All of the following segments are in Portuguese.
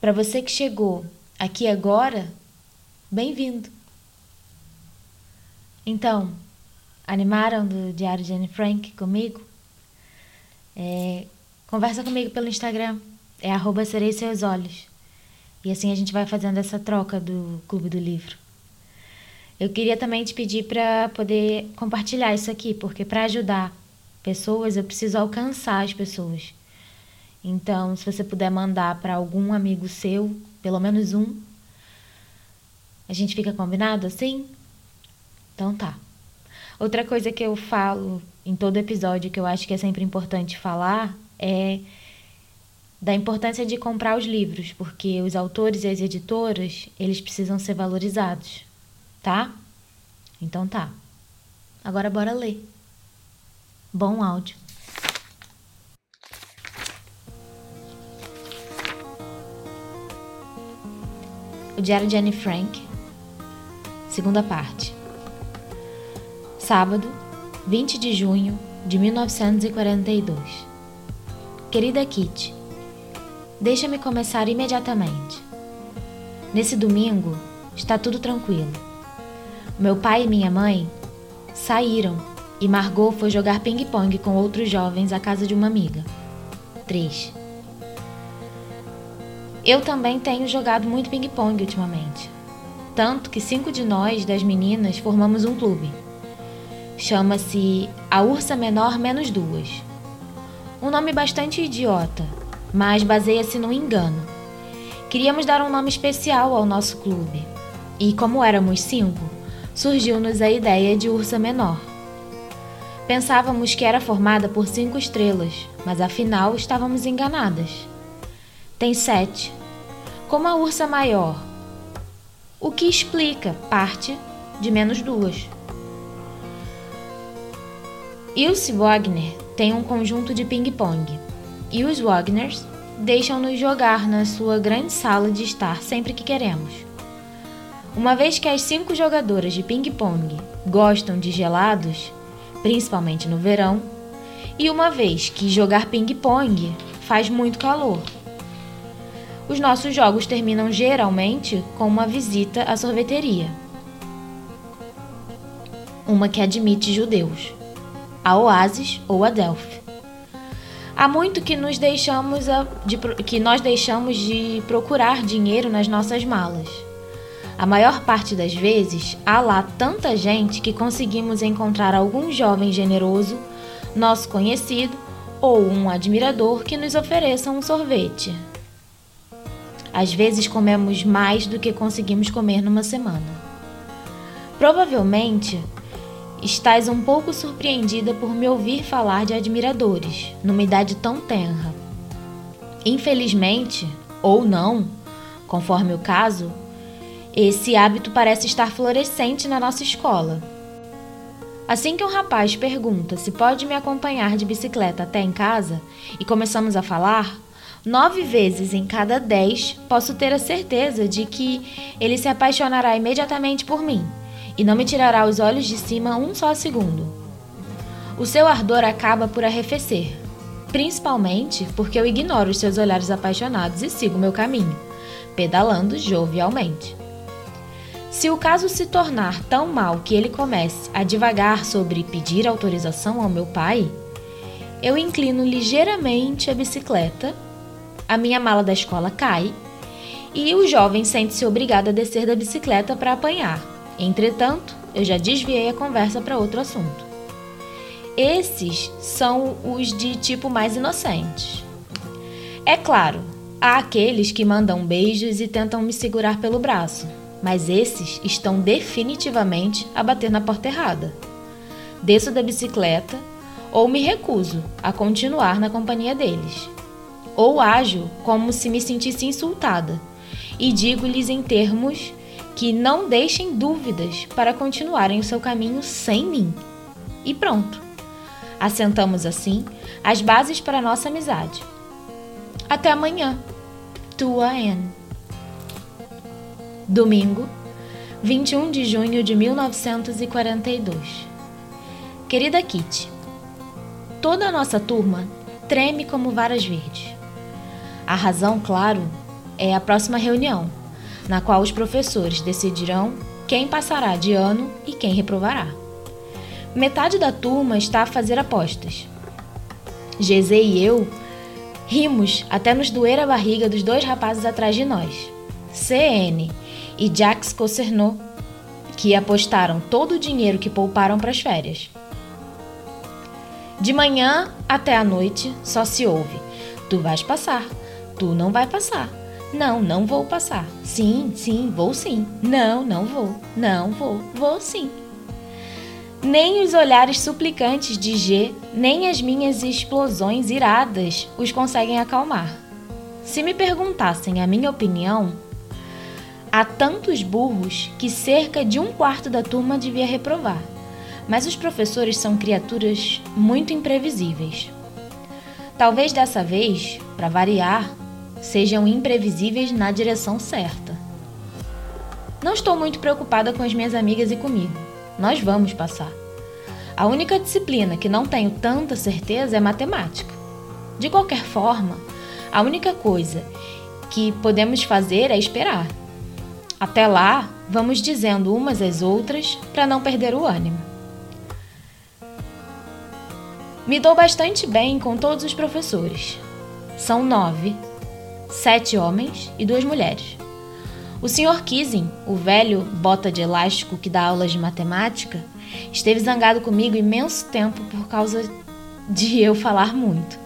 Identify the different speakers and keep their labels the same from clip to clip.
Speaker 1: para você que chegou aqui agora, bem-vindo. Então, animaram do Diário de Anne Frank comigo? É, conversa comigo pelo Instagram, é arroba serei seus olhos. E assim a gente vai fazendo essa troca do Clube do Livro. Eu queria também te pedir para poder compartilhar isso aqui, porque para ajudar pessoas eu preciso alcançar as pessoas. Então, se você puder mandar para algum amigo seu, pelo menos um, a gente fica combinado assim? Então tá. Outra coisa que eu falo em todo episódio que eu acho que é sempre importante falar é da importância de comprar os livros, porque os autores e as editoras, eles precisam ser valorizados, tá? Então tá. Agora bora ler. Bom áudio. O Diário de Anne Frank, segunda parte. Sábado, 20 de junho de 1942. Querida Kitty, deixa-me começar imediatamente. Nesse domingo está tudo tranquilo. Meu pai e minha mãe saíram e Margot foi jogar ping-pong com outros jovens à casa de uma amiga. 3. Eu também tenho jogado muito ping-pong ultimamente. Tanto que cinco de nós, das meninas, formamos um clube. Chama-se A Ursa Menor Menos Duas. Um nome bastante idiota, mas baseia-se no engano. Queríamos dar um nome especial ao nosso clube. E como éramos cinco, surgiu-nos a ideia de Ursa Menor. Pensávamos que era formada por cinco estrelas, mas afinal estávamos enganadas. Tem sete, como a ursa maior, o que explica parte de menos duas. Ilse Wagner tem um conjunto de ping-pong e os Wagners deixam-nos jogar na sua grande sala de estar sempre que queremos. Uma vez que as cinco jogadoras de ping-pong gostam de gelados, principalmente no verão, e uma vez que jogar ping-pong faz muito calor. Os nossos jogos terminam geralmente com uma visita à sorveteria. Uma que admite judeus. A Oasis ou a Delphi. Há muito que, nos deixamos de, que nós deixamos de procurar dinheiro nas nossas malas. A maior parte das vezes, há lá tanta gente que conseguimos encontrar algum jovem generoso, nosso conhecido ou um admirador que nos ofereça um sorvete. Às vezes comemos mais do que conseguimos comer numa semana. Provavelmente estás um pouco surpreendida por me ouvir falar de admiradores, numa idade tão tenra. Infelizmente, ou não, conforme o caso, esse hábito parece estar florescente na nossa escola. Assim que um rapaz pergunta se pode me acompanhar de bicicleta até em casa e começamos a falar, nove vezes em cada dez posso ter a certeza de que ele se apaixonará imediatamente por mim e não me tirará os olhos de cima um só segundo. O seu ardor acaba por arrefecer, principalmente porque eu ignoro os seus olhares apaixonados e sigo meu caminho, pedalando jovialmente. Se o caso se tornar tão mal que ele comece a divagar sobre pedir autorização ao meu pai, eu inclino ligeiramente a bicicleta a minha mala da escola cai e o jovem sente-se obrigado a descer da bicicleta para apanhar. Entretanto, eu já desviei a conversa para outro assunto. Esses são os de tipo mais inocentes. É claro, há aqueles que mandam beijos e tentam me segurar pelo braço, mas esses estão definitivamente a bater na porta errada. Desço da bicicleta ou me recuso a continuar na companhia deles ou ajo como se me sentisse insultada e digo-lhes em termos que não deixem dúvidas para continuarem o seu caminho sem mim. E pronto. Assentamos assim as bases para nossa amizade. Até amanhã. Tua Anne. Domingo, 21 de junho de 1942. Querida Kitty, toda a nossa turma treme como varas verdes. A razão, claro, é a próxima reunião, na qual os professores decidirão quem passará de ano e quem reprovará. Metade da turma está a fazer apostas. GZ e eu rimos até nos doer a barriga dos dois rapazes atrás de nós, CN e Jacques Cosernot, que apostaram todo o dinheiro que pouparam para as férias. De manhã até a noite só se ouve: Tu vais passar, tu não vai passar. Não, não vou passar. Sim, sim, vou sim. Não, não vou. Não vou, vou sim. Nem os olhares suplicantes de G, nem as minhas explosões iradas os conseguem acalmar. Se me perguntassem a minha opinião, há tantos burros que cerca de um quarto da turma devia reprovar. Mas os professores são criaturas muito imprevisíveis. Talvez dessa vez, para variar, sejam imprevisíveis na direção certa. Não estou muito preocupada com as minhas amigas e comigo. Nós vamos passar. A única disciplina que não tenho tanta certeza é matemática. De qualquer forma, a única coisa que podemos fazer é esperar. Até lá, vamos dizendo umas às outras para não perder o ânimo. Me dou bastante bem com todos os professores. São nove sete homens e duas mulheres. O Sr. Kissing, o velho bota de elástico que dá aulas de matemática, esteve zangado comigo imenso tempo por causa de eu falar muito.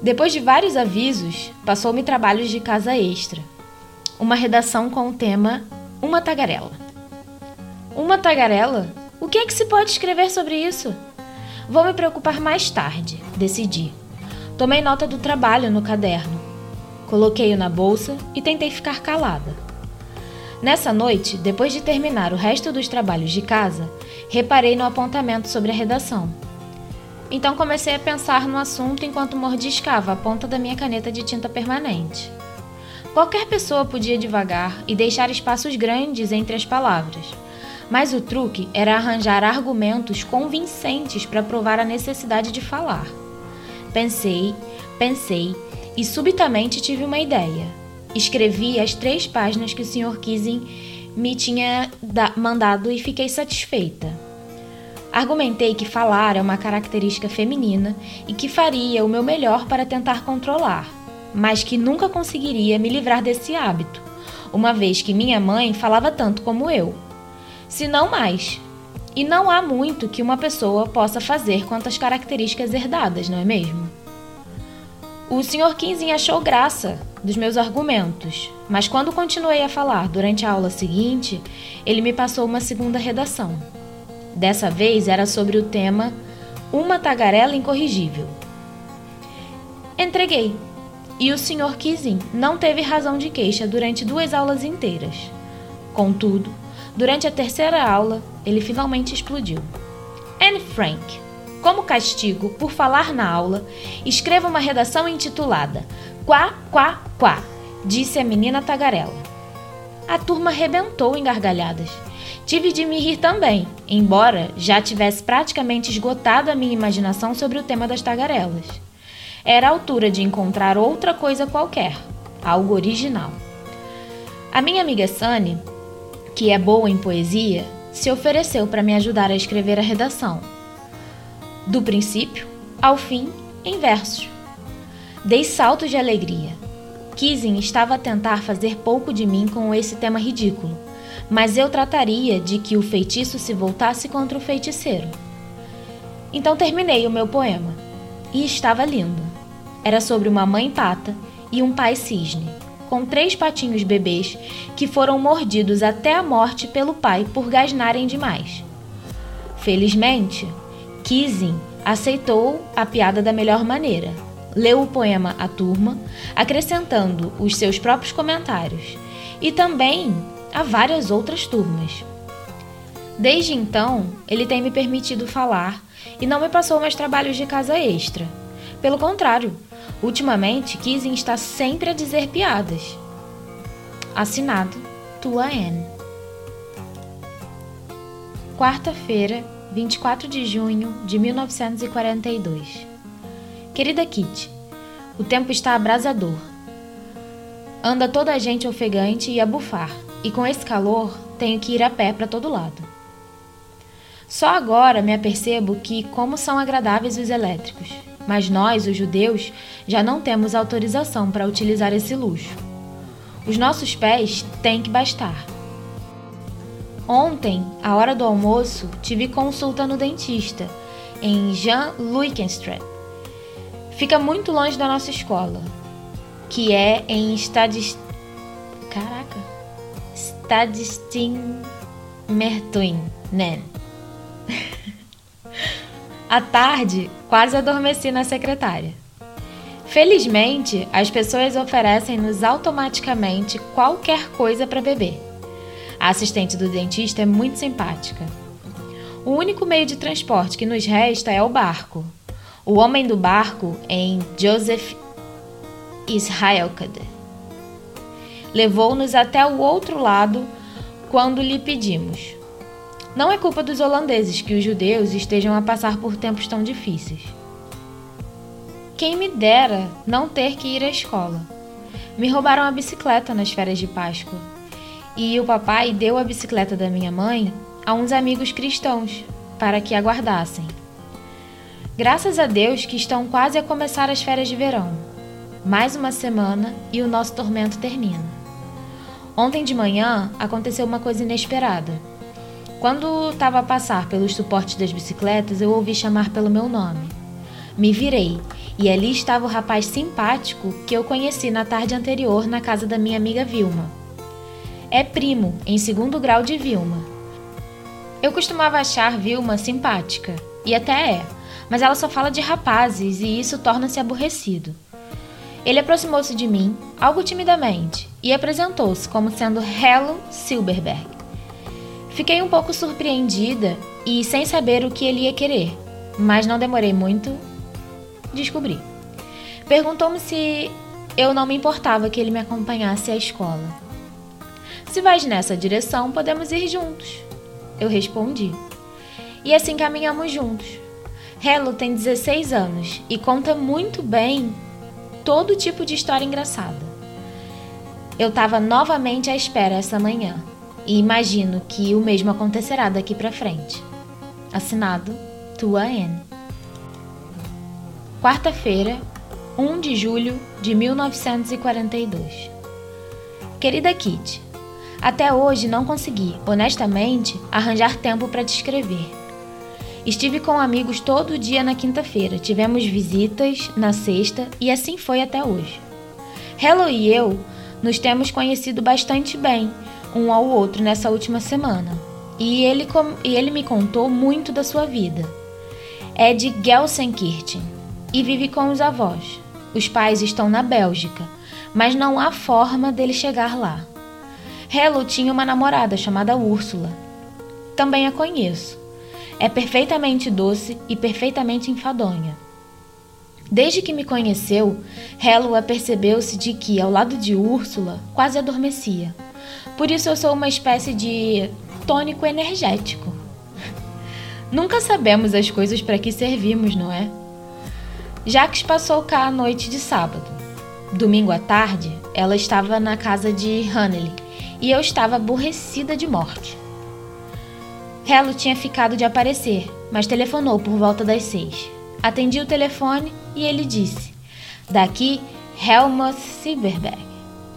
Speaker 1: Depois de vários avisos, passou-me trabalhos de casa extra. Uma redação com o tema Uma Tagarela. Uma tagarela? O que é que se pode escrever sobre isso? Vou me preocupar mais tarde, decidi. Tomei nota do trabalho no caderno Coloquei-o na bolsa e tentei ficar calada. Nessa noite, depois de terminar o resto dos trabalhos de casa, reparei no apontamento sobre a redação. Então comecei a pensar no assunto enquanto mordiscava a ponta da minha caneta de tinta permanente. Qualquer pessoa podia devagar e deixar espaços grandes entre as palavras, mas o truque era arranjar argumentos convincentes para provar a necessidade de falar. Pensei, pensei e subitamente tive uma ideia. Escrevi as três páginas que o Sr. Kissing me tinha mandado e fiquei satisfeita. Argumentei que falar é uma característica feminina e que faria o meu melhor para tentar controlar, mas que nunca conseguiria me livrar desse hábito, uma vez que minha mãe falava tanto como eu. Se não mais. E não há muito que uma pessoa possa fazer quanto às características herdadas, não é mesmo? O Sr. Kinsey achou graça dos meus argumentos, mas quando continuei a falar durante a aula seguinte, ele me passou uma segunda redação. Dessa vez era sobre o tema Uma Tagarela Incorrigível. Entreguei, e o Sr. Kinsey não teve razão de queixa durante duas aulas inteiras. Contudo, durante a terceira aula, ele finalmente explodiu. Anne Frank, como castigo por falar na aula, escreva uma redação intitulada Quá, Quá, Quá, disse a menina tagarela. A turma rebentou em gargalhadas. Tive de me rir também, embora já tivesse praticamente esgotado a minha imaginação sobre o tema das tagarelas. Era a altura de encontrar outra coisa qualquer, algo original. A minha amiga Sunny, que é boa em poesia, se ofereceu para me ajudar a escrever a redação do princípio ao fim em versos. Dei saltos de alegria. Kissing estava a tentar fazer pouco de mim com esse tema ridículo, mas eu trataria de que o feitiço se voltasse contra o feiticeiro. Então terminei o meu poema. E estava lindo. Era sobre uma mãe pata e um pai cisne, com três patinhos bebês que foram mordidos até a morte pelo pai por gasnarem demais. Felizmente, Kissing aceitou a piada da melhor maneira. leu o poema à turma, acrescentando os seus próprios comentários, e também a várias outras turmas. Desde então, ele tem me permitido falar e não me passou mais trabalhos de casa extra. Pelo contrário, ultimamente Kizin está sempre a dizer piadas. Assinado Tua Anne. Quarta-feira, 24 de junho de 1942. Querida Kitty, o tempo está abrasador. Anda toda a gente ofegante e a bufar, e com esse calor tenho que ir a pé para todo lado. Só agora me apercebo que como são agradáveis os elétricos, mas nós, os judeus, já não temos autorização para utilizar esse luxo. Os nossos pés têm que bastar. Ontem, à hora do almoço, tive consulta no dentista, em Jean Luikenstraat. Fica muito longe da nossa escola, que é em Stadis... Caraca. Stadistin-Mertuin, né? à tarde, quase adormeci na secretária. Felizmente, as pessoas oferecem-nos automaticamente qualquer coisa para beber. A assistente do dentista é muito simpática. O único meio de transporte que nos resta é o barco. O homem do barco em Joseph Israelkade levou-nos até o outro lado quando lhe pedimos. Não é culpa dos holandeses que os judeus estejam a passar por tempos tão difíceis. Quem me dera não ter que ir à escola. Me roubaram a bicicleta nas férias de Páscoa e o papai deu a bicicleta da minha mãe a uns amigos cristãos para que aguardassem. Graças a Deus que estão quase a começar as férias de verão. Mais uma semana e o nosso tormento termina. Ontem de manhã aconteceu uma coisa inesperada. Quando estava a passar pelos suportes das bicicletas, eu ouvi chamar pelo meu nome. Me virei e ali estava o rapaz simpático que eu conheci na tarde anterior na casa da minha amiga Vilma é primo, em segundo grau de Vilma. Eu costumava achar Vilma simpática, e até é, mas ela só fala de rapazes e isso torna-se aborrecido. Ele aproximou-se de mim, algo timidamente, e apresentou-se como sendo Hello Silberberg. Fiquei um pouco surpreendida e sem saber o que ele ia querer, mas não demorei muito. Descobri. Perguntou-me se eu não me importava que ele me acompanhasse à escola. Se vais nessa direção, podemos ir juntos. Eu respondi. E assim caminhamos juntos. Hello tem 16 anos e conta muito bem todo tipo de história engraçada. Eu estava novamente à espera essa manhã e imagino que o mesmo acontecerá daqui para frente. Assinado Tua N. Quarta-feira, 1 de julho de 1942. Querida Kitty, até hoje não consegui, honestamente, arranjar tempo para te escrever. Estive com amigos todo dia na quinta-feira, tivemos visitas na sexta e assim foi até hoje. Hello e eu nos temos conhecido bastante bem um ao outro nessa última semana e ele, e ele me contou muito da sua vida. É de Gelsenkirchen e vive com os avós. Os pais estão na Bélgica, mas não há forma dele chegar lá. Hello tinha uma namorada chamada Úrsula. Também a conheço. É perfeitamente doce e perfeitamente enfadonha. Desde que me conheceu, Hello apercebeu-se de que, ao lado de Úrsula, quase adormecia. Por isso eu sou uma espécie de tônico energético. Nunca sabemos as coisas para que servimos, não é? Jacques passou cá a noite de sábado. Domingo à tarde, ela estava na casa de Hannely, e eu estava aborrecida de morte. Hello tinha ficado de aparecer, mas telefonou por volta das seis. Atendi o telefone e ele disse: Daqui, Helmut Silverberg.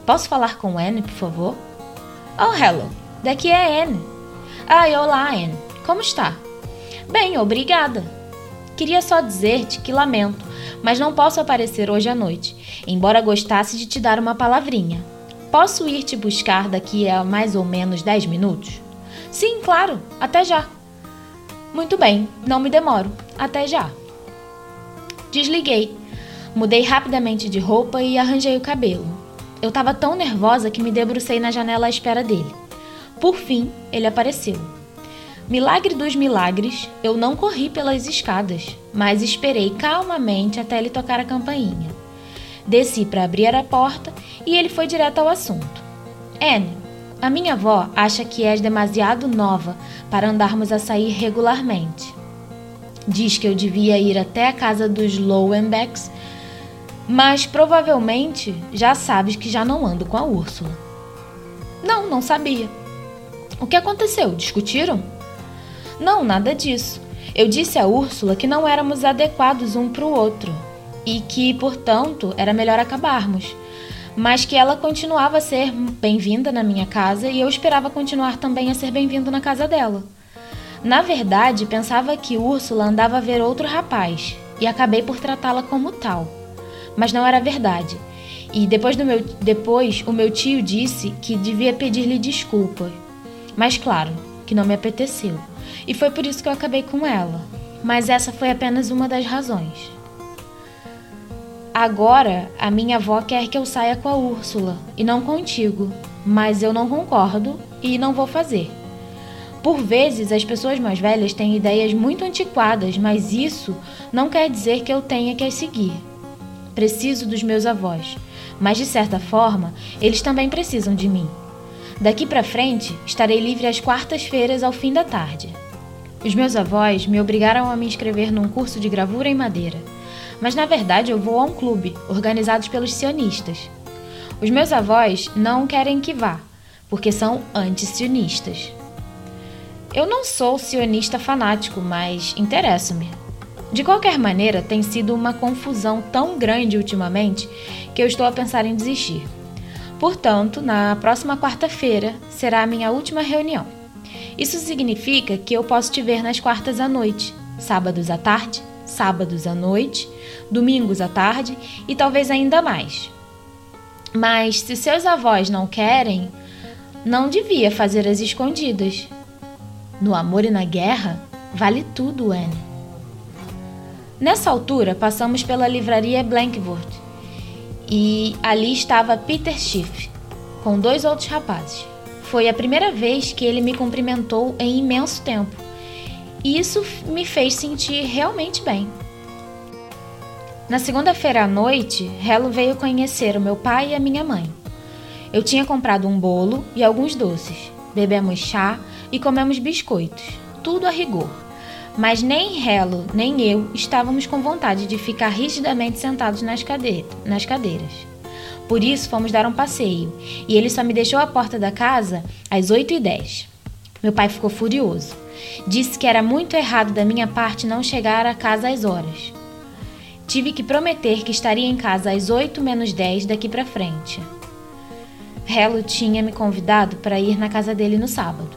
Speaker 1: Posso falar com Anne, por favor? Oh, hello. Daqui é Anne. Ah, olá, Anne. Como está? Bem, obrigada. Queria só dizer-te que lamento, mas não posso aparecer hoje à noite, embora gostasse de te dar uma palavrinha. Posso ir te buscar daqui a mais ou menos 10 minutos? Sim, claro, até já. Muito bem, não me demoro. Até já. Desliguei. Mudei rapidamente de roupa e arranjei o cabelo. Eu estava tão nervosa que me debrucei na janela à espera dele. Por fim, ele apareceu. Milagre dos milagres, eu não corri pelas escadas, mas esperei calmamente até ele tocar a campainha. Desci para abrir a porta e ele foi direto ao assunto. Anne, a minha avó acha que és demasiado nova para andarmos a sair regularmente. Diz que eu devia ir até a casa dos Lowenbecks, mas provavelmente já sabes que já não ando com a Úrsula. Não, não sabia. O que aconteceu? Discutiram? Não, nada disso. Eu disse a Úrsula que não éramos adequados um para o outro e que, portanto, era melhor acabarmos mas que ela continuava a ser bem-vinda na minha casa e eu esperava continuar também a ser bem-vindo na casa dela. Na verdade, pensava que Úrsula andava a ver outro rapaz e acabei por tratá-la como tal. Mas não era verdade. E depois, meu, depois o meu tio disse que devia pedir-lhe desculpas. Mas claro, que não me apeteceu. E foi por isso que eu acabei com ela. Mas essa foi apenas uma das razões. Agora, a minha avó quer que eu saia com a Úrsula e não contigo, mas eu não concordo e não vou fazer. Por vezes, as pessoas mais velhas têm ideias muito antiquadas, mas isso não quer dizer que eu tenha que as seguir. Preciso dos meus avós, mas de certa forma, eles também precisam de mim. Daqui para frente, estarei livre às quartas-feiras ao fim da tarde. Os meus avós me obrigaram a me inscrever num curso de gravura em madeira mas na verdade eu vou a um clube, organizado pelos sionistas. Os meus avós não querem que vá, porque são anti-sionistas. Eu não sou sionista fanático, mas interesso-me. De qualquer maneira, tem sido uma confusão tão grande ultimamente que eu estou a pensar em desistir. Portanto, na próxima quarta-feira será a minha última reunião. Isso significa que eu posso te ver nas quartas à noite, sábados à tarde sábados à noite, domingos à tarde e talvez ainda mais. Mas se seus avós não querem, não devia fazer as escondidas. No amor e na guerra, vale tudo, Anne. Nessa altura, passamos pela livraria Blankwood e ali estava Peter Schiff, com dois outros rapazes. Foi a primeira vez que ele me cumprimentou em imenso tempo e isso me fez sentir realmente bem. Na segunda-feira à noite, Hello veio conhecer o meu pai e a minha mãe. Eu tinha comprado um bolo e alguns doces. Bebemos chá e comemos biscoitos, tudo a rigor. Mas nem Hello nem eu estávamos com vontade de ficar rigidamente sentados nas, nas cadeiras. Por isso fomos dar um passeio e ele só me deixou à porta da casa às 8h10. Meu pai ficou furioso. Disse que era muito errado da minha parte não chegar a casa às horas. Tive que prometer que estaria em casa às 8 menos 10 daqui para frente. Hello tinha me convidado para ir na casa dele no sábado.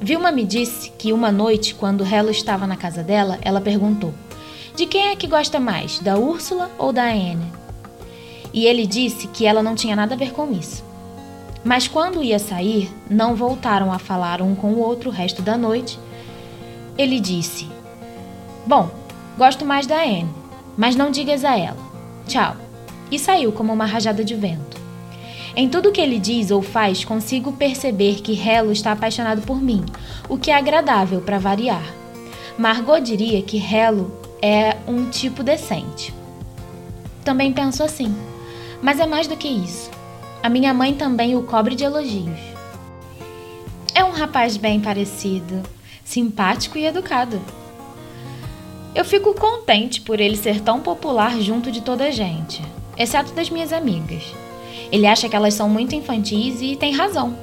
Speaker 1: Vilma me disse que uma noite, quando Hello estava na casa dela, ela perguntou: De quem é que gosta mais, da Úrsula ou da Anne? E ele disse que ela não tinha nada a ver com isso. Mas quando ia sair, não voltaram a falar um com o outro o resto da noite. Ele disse: Bom, gosto mais da Anne, mas não digas a ela. Tchau. E saiu como uma rajada de vento. Em tudo que ele diz ou faz, consigo perceber que Hello está apaixonado por mim, o que é agradável para variar. Margot diria que Hello é um tipo decente. Também penso assim, mas é mais do que isso. A minha mãe também o cobre de elogios. É um rapaz bem parecido, simpático e educado. Eu fico contente por ele ser tão popular junto de toda a gente, exceto das minhas amigas. Ele acha que elas são muito infantis e tem razão,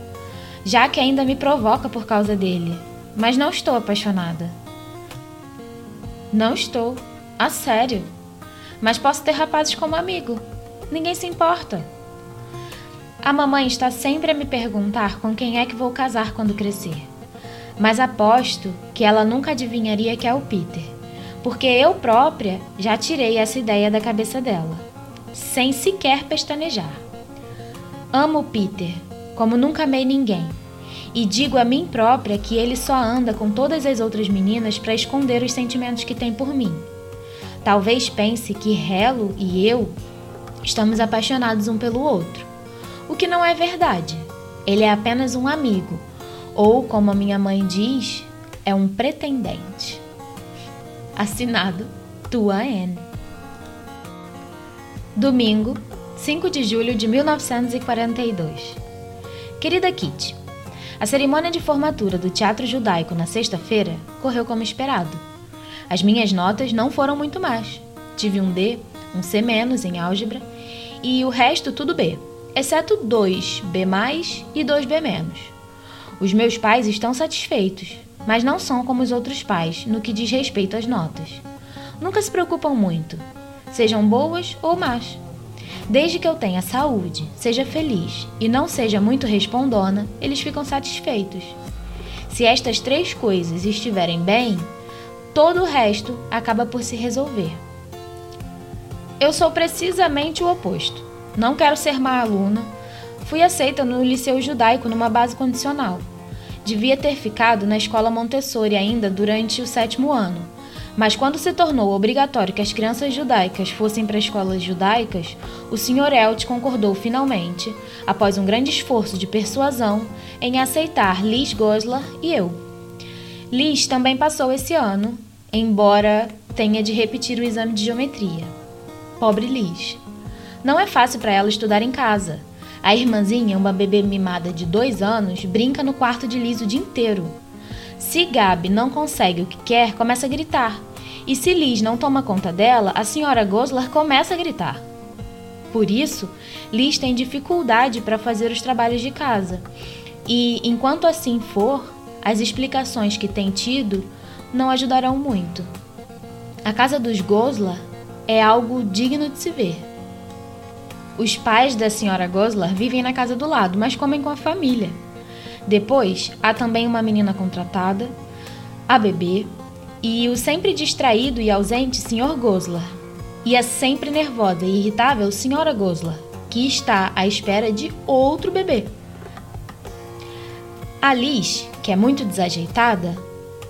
Speaker 1: já que ainda me provoca por causa dele, mas não estou apaixonada. Não estou, a sério. Mas posso ter rapazes como amigo. Ninguém se importa. A mamãe está sempre a me perguntar com quem é que vou casar quando crescer. Mas aposto que ela nunca adivinharia que é o Peter, porque eu própria já tirei essa ideia da cabeça dela, sem sequer pestanejar. Amo o Peter, como nunca amei ninguém, e digo a mim própria que ele só anda com todas as outras meninas para esconder os sentimentos que tem por mim. Talvez pense que Helo e eu estamos apaixonados um pelo outro, o que não é verdade. Ele é apenas um amigo, ou como a minha mãe diz, é um pretendente. Assinado Tua N. Domingo, 5 de julho de 1942. Querida Kitty, a cerimônia de formatura do Teatro Judaico na sexta-feira correu como esperado. As minhas notas não foram muito más. Tive um D, um C- em álgebra e o resto tudo B, exceto dois B+, e dois B-. Os meus pais estão satisfeitos, mas não são como os outros pais no que diz respeito às notas. Nunca se preocupam muito, sejam boas ou más. Desde que eu tenha saúde, seja feliz e não seja muito respondona, eles ficam satisfeitos. Se estas três coisas estiverem bem, todo o resto acaba por se resolver. Eu sou precisamente o oposto. Não quero ser má aluna. Fui aceita no Liceu Judaico numa base condicional. Devia ter ficado na escola Montessori ainda durante o sétimo ano. Mas quando se tornou obrigatório que as crianças judaicas fossem para escolas judaicas, o Sr. Elt concordou finalmente, após um grande esforço de persuasão, em aceitar Liz Goslar e eu. Liz também passou esse ano, embora tenha de repetir o exame de geometria. Pobre Liz. Não é fácil para ela estudar em casa. A irmãzinha, uma bebê mimada de dois anos, brinca no quarto de Liz o dia inteiro. Se Gabi não consegue o que quer, começa a gritar. E se Liz não toma conta dela, a senhora Goslar começa a gritar. Por isso, Liz tem dificuldade para fazer os trabalhos de casa. E, enquanto assim for, as explicações que tem tido não ajudarão muito. A casa dos Goslar é algo digno de se ver. Os pais da senhora Goslar vivem na casa do lado, mas comem com a família. Depois, há também uma menina contratada, a bebê, e o sempre distraído e ausente Sr. Goslar, e a sempre nervosa e irritável Sra. Goslar, que está à espera de outro bebê. A Liz, que é muito desajeitada,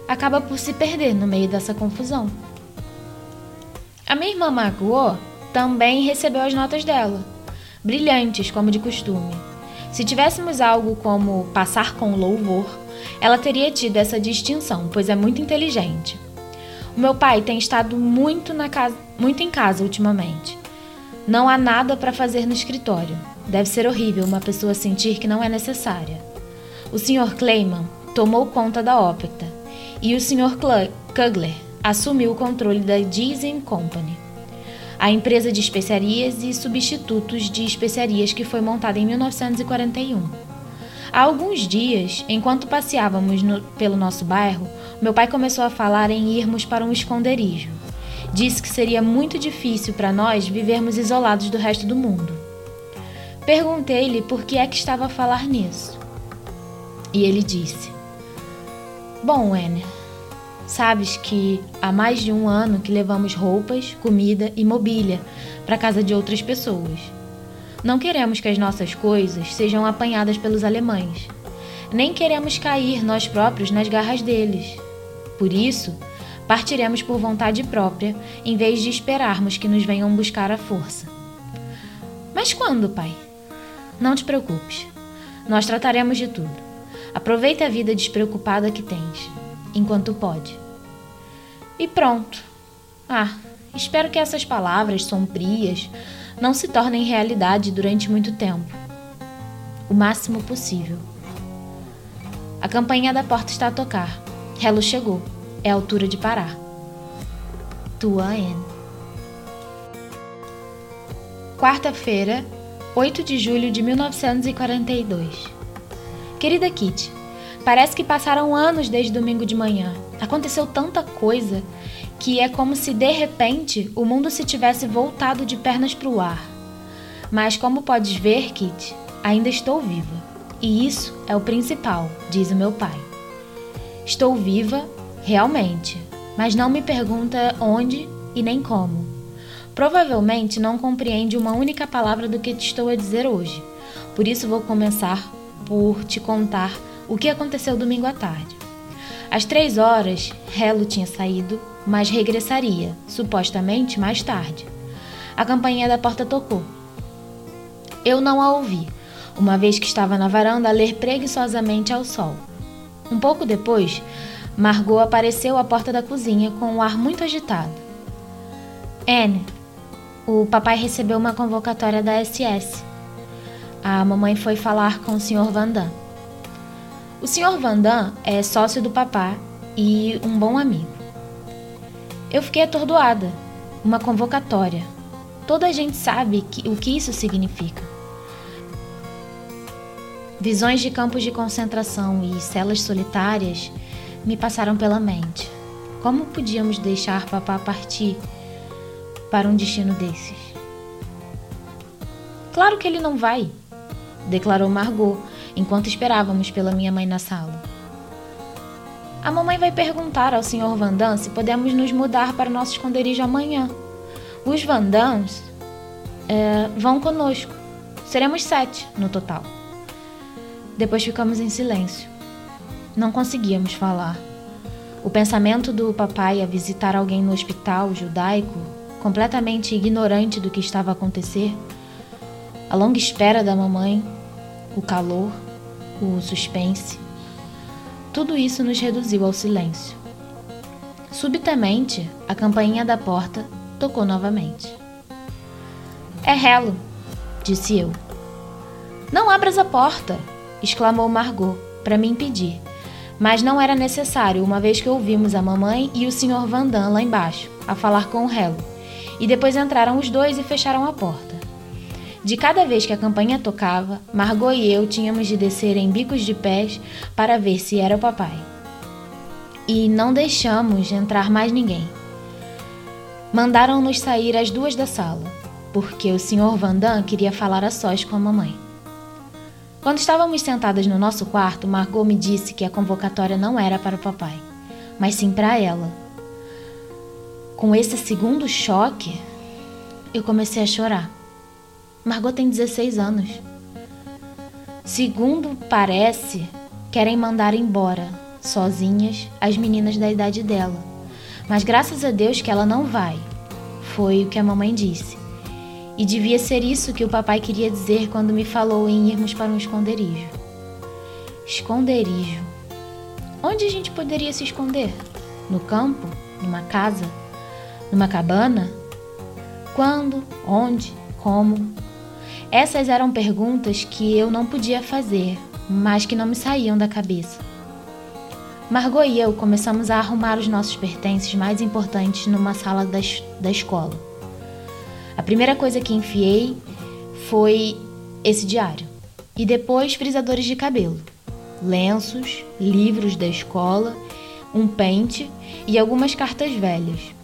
Speaker 1: acaba por se perder no meio dessa confusão. A minha irmã Maguo também recebeu as notas dela, brilhantes como de costume. Se tivéssemos algo como passar com louvor, ela teria tido essa distinção, pois é muito inteligente. O meu pai tem estado muito, na casa, muito em casa ultimamente. Não há nada para fazer no escritório. Deve ser horrível uma pessoa sentir que não é necessária. O Sr. Clayman tomou conta da ópera e o Sr. Kugler assumiu o controle da Disney Company, a empresa de especiarias e substitutos de especiarias que foi montada em 1941. Há alguns dias, enquanto passeávamos no, pelo nosso bairro, meu pai começou a falar em irmos para um esconderijo. Disse que seria muito difícil para nós vivermos isolados do resto do mundo. Perguntei-lhe por que é que estava a falar nisso. E ele disse: Bom, Wenner, sabes que há mais de um ano que levamos roupas, comida e mobília para casa de outras pessoas. Não queremos que as nossas coisas sejam apanhadas pelos alemães. Nem queremos cair nós próprios nas garras deles. Por isso, partiremos por vontade própria, em vez de esperarmos que nos venham buscar à força. Mas quando, pai? Não te preocupes. Nós trataremos de tudo. Aproveita a vida despreocupada que tens, enquanto pode. E pronto. Ah, espero que essas palavras sombrias não se tornem realidade durante muito tempo. O máximo possível. A campainha da porta está a tocar. Hello chegou. É a altura de parar. Tua Anne. Quarta-feira, 8 de julho de 1942. Querida Kitty, parece que passaram anos desde domingo de manhã. Aconteceu tanta coisa que é como se de repente o mundo se tivesse voltado de pernas para o ar. Mas como podes ver, Kitty, ainda estou viva. E isso é o principal, diz o meu pai. Estou viva, realmente, mas não me pergunta onde e nem como. Provavelmente não compreende uma única palavra do que te estou a dizer hoje. Por isso vou começar por te contar o que aconteceu domingo à tarde. Às três horas, Helo tinha saído, mas regressaria, supostamente mais tarde. A campainha da porta tocou. Eu não a ouvi, uma vez que estava na varanda a ler preguiçosamente ao sol. Um pouco depois, Margot apareceu à porta da cozinha com um ar muito agitado. Anne, o papai recebeu uma convocatória da SS. A mamãe foi falar com o Sr. Vandam. O Sr. Vandam é sócio do papá e um bom amigo. Eu fiquei atordoada. Uma convocatória. Toda a gente sabe que, o que isso significa. Visões de campos de concentração e celas solitárias me passaram pela mente. Como podíamos deixar papá partir para um destino desses? Claro que ele não vai, declarou Margot enquanto esperávamos pela minha mãe na sala. A mamãe vai perguntar ao Sr. Vandam se podemos nos mudar para o nosso esconderijo amanhã. Os Vandams é, vão conosco. Seremos sete no total. Depois ficamos em silêncio. Não conseguíamos falar. O pensamento do papai a visitar alguém no hospital judaico, completamente ignorante do que estava a acontecer, a longa espera da mamãe, o calor, o suspense, tudo isso nos reduziu ao silêncio. Subitamente, a campainha da porta tocou novamente. É Helo, disse eu. Não abras a porta, exclamou Margot, para me impedir mas não era necessário, uma vez que ouvimos a mamãe e o Sr. Vandam lá embaixo, a falar com o Helo. E depois entraram os dois e fecharam a porta. De cada vez que a campainha tocava, Margot e eu tínhamos de descer em bicos de pés para ver se era o papai. E não deixamos entrar mais ninguém. Mandaram-nos sair às duas da sala, porque o Sr. Vandam queria falar a sós com a mamãe. Quando estávamos sentadas no nosso quarto, Margot me disse que a convocatória não era para o papai, mas sim para ela. Com esse segundo choque, eu comecei a chorar. Margot tem 16 anos. Segundo parece, querem mandar embora, sozinhas, as meninas da idade dela. Mas graças a Deus que ela não vai. Foi o que a mamãe disse. E devia ser isso que o papai queria dizer quando me falou em irmos para um esconderijo. Esconderijo. Onde a gente poderia se esconder? No campo? Numa casa? Numa cabana? Quando? Onde? Como? Essas eram perguntas que eu não podia fazer, mas que não me saíam da cabeça. Margot e eu começamos a arrumar os nossos pertences mais importantes numa sala da, da escola. A primeira coisa que enfiei foi esse diário. E depois frisadores de cabelo, lenços, livros da escola, um pente e algumas cartas velhas.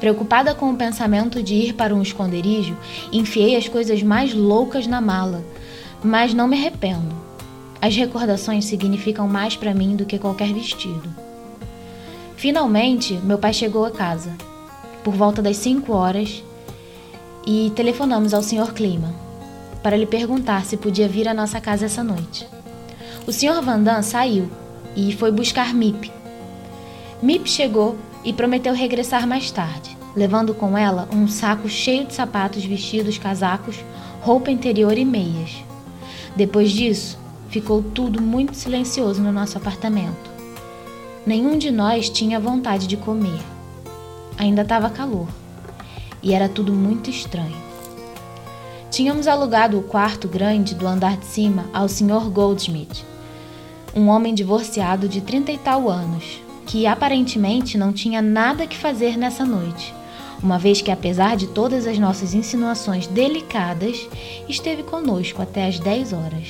Speaker 1: Preocupada com o pensamento de ir para um esconderijo, enfiei as coisas mais loucas na mala, mas não me arrependo. As recordações significam mais para mim do que qualquer vestido. Finalmente, meu pai chegou a casa. Por volta das 5 horas, e telefonamos ao Sr. Clima para lhe perguntar se podia vir à nossa casa essa noite. O Sr. Vandam saiu e foi buscar Mip. Mip chegou e prometeu regressar mais tarde, levando com ela um saco cheio de sapatos, vestidos, casacos, roupa interior e meias. Depois disso, ficou tudo muito silencioso no nosso apartamento. Nenhum de nós tinha vontade de comer. Ainda estava calor e era tudo muito estranho. Tínhamos alugado o quarto grande do andar de cima ao Sr. Goldsmith, um homem divorciado de trinta e tal anos, que aparentemente não tinha nada que fazer nessa noite, uma vez que, apesar de todas as nossas insinuações delicadas, esteve conosco até às 10 horas.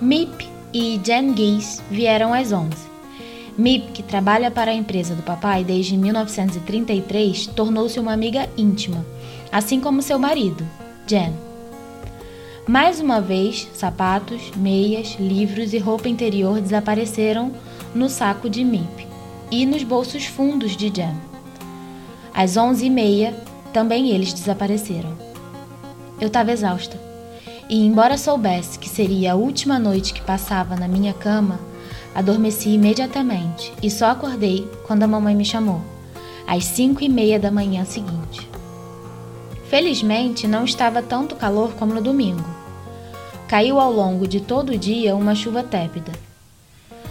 Speaker 1: Mip e Jen Geese vieram às 11 Mip, que trabalha para a empresa do papai desde 1933, tornou-se uma amiga íntima, assim como seu marido, Jen. Mais uma vez, sapatos, meias, livros e roupa interior desapareceram no saco de Mip e nos bolsos fundos de Jen. Às onze e meia, também eles desapareceram. Eu estava exausta, e embora soubesse que seria a última noite que passava na minha cama, Adormeci imediatamente e só acordei quando a mamãe me chamou, às cinco e meia da manhã seguinte. Felizmente, não estava tanto calor como no domingo. Caiu ao longo de todo o dia uma chuva tépida.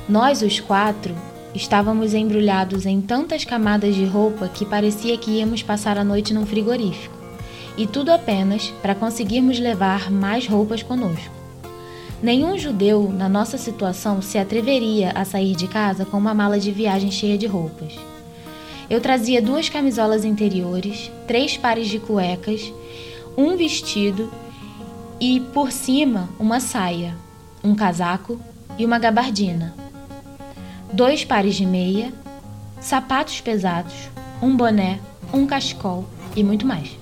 Speaker 1: Nós, os quatro, estávamos embrulhados em tantas camadas de roupa que parecia que íamos passar a noite num frigorífico, e tudo apenas para conseguirmos levar mais roupas conosco. Nenhum judeu na nossa situação se atreveria a sair de casa com uma mala de viagem cheia de roupas. Eu trazia duas camisolas interiores, três pares de cuecas, um vestido e, por cima, uma saia, um casaco e uma gabardina. Dois pares de meia, sapatos pesados, um boné, um cachecol e muito mais.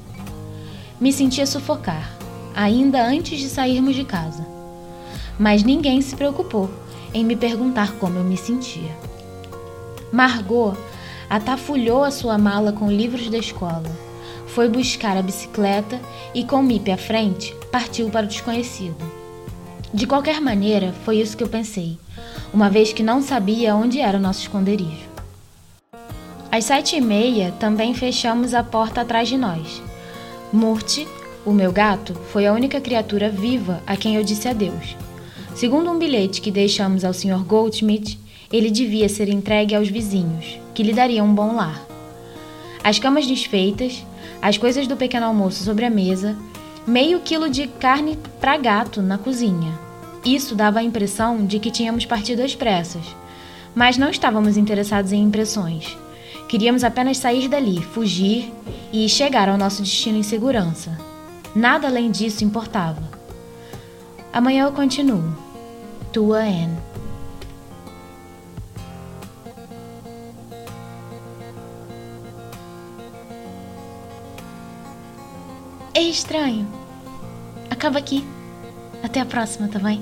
Speaker 1: Me sentia sufocar, ainda antes de sairmos de casa mas ninguém se preocupou em me perguntar como eu me sentia. Margot atafulhou a sua mala com livros da escola, foi buscar a bicicleta e, com Mip à frente, partiu para o desconhecido. De qualquer maneira, foi isso que eu pensei, uma vez que não sabia onde era o nosso esconderijo. Às sete e meia, também fechamos a porta atrás de nós. Murti, o meu gato, foi a única criatura viva a quem eu disse adeus Segundo um bilhete que deixamos ao Sr. Goldschmidt, ele devia ser entregue aos vizinhos, que lhe dariam um bom lar. As camas desfeitas, as coisas do pequeno almoço sobre a mesa, meio quilo de carne para gato na cozinha. Isso dava a impressão de que tínhamos partido às pressas, mas não estávamos interessados em impressões. Queríamos apenas sair dali, fugir e chegar ao nosso destino em segurança. Nada além disso importava. Amanhã eu continuo. Tua Anne. É estranho. Acaba aqui. Até a próxima, tá bem?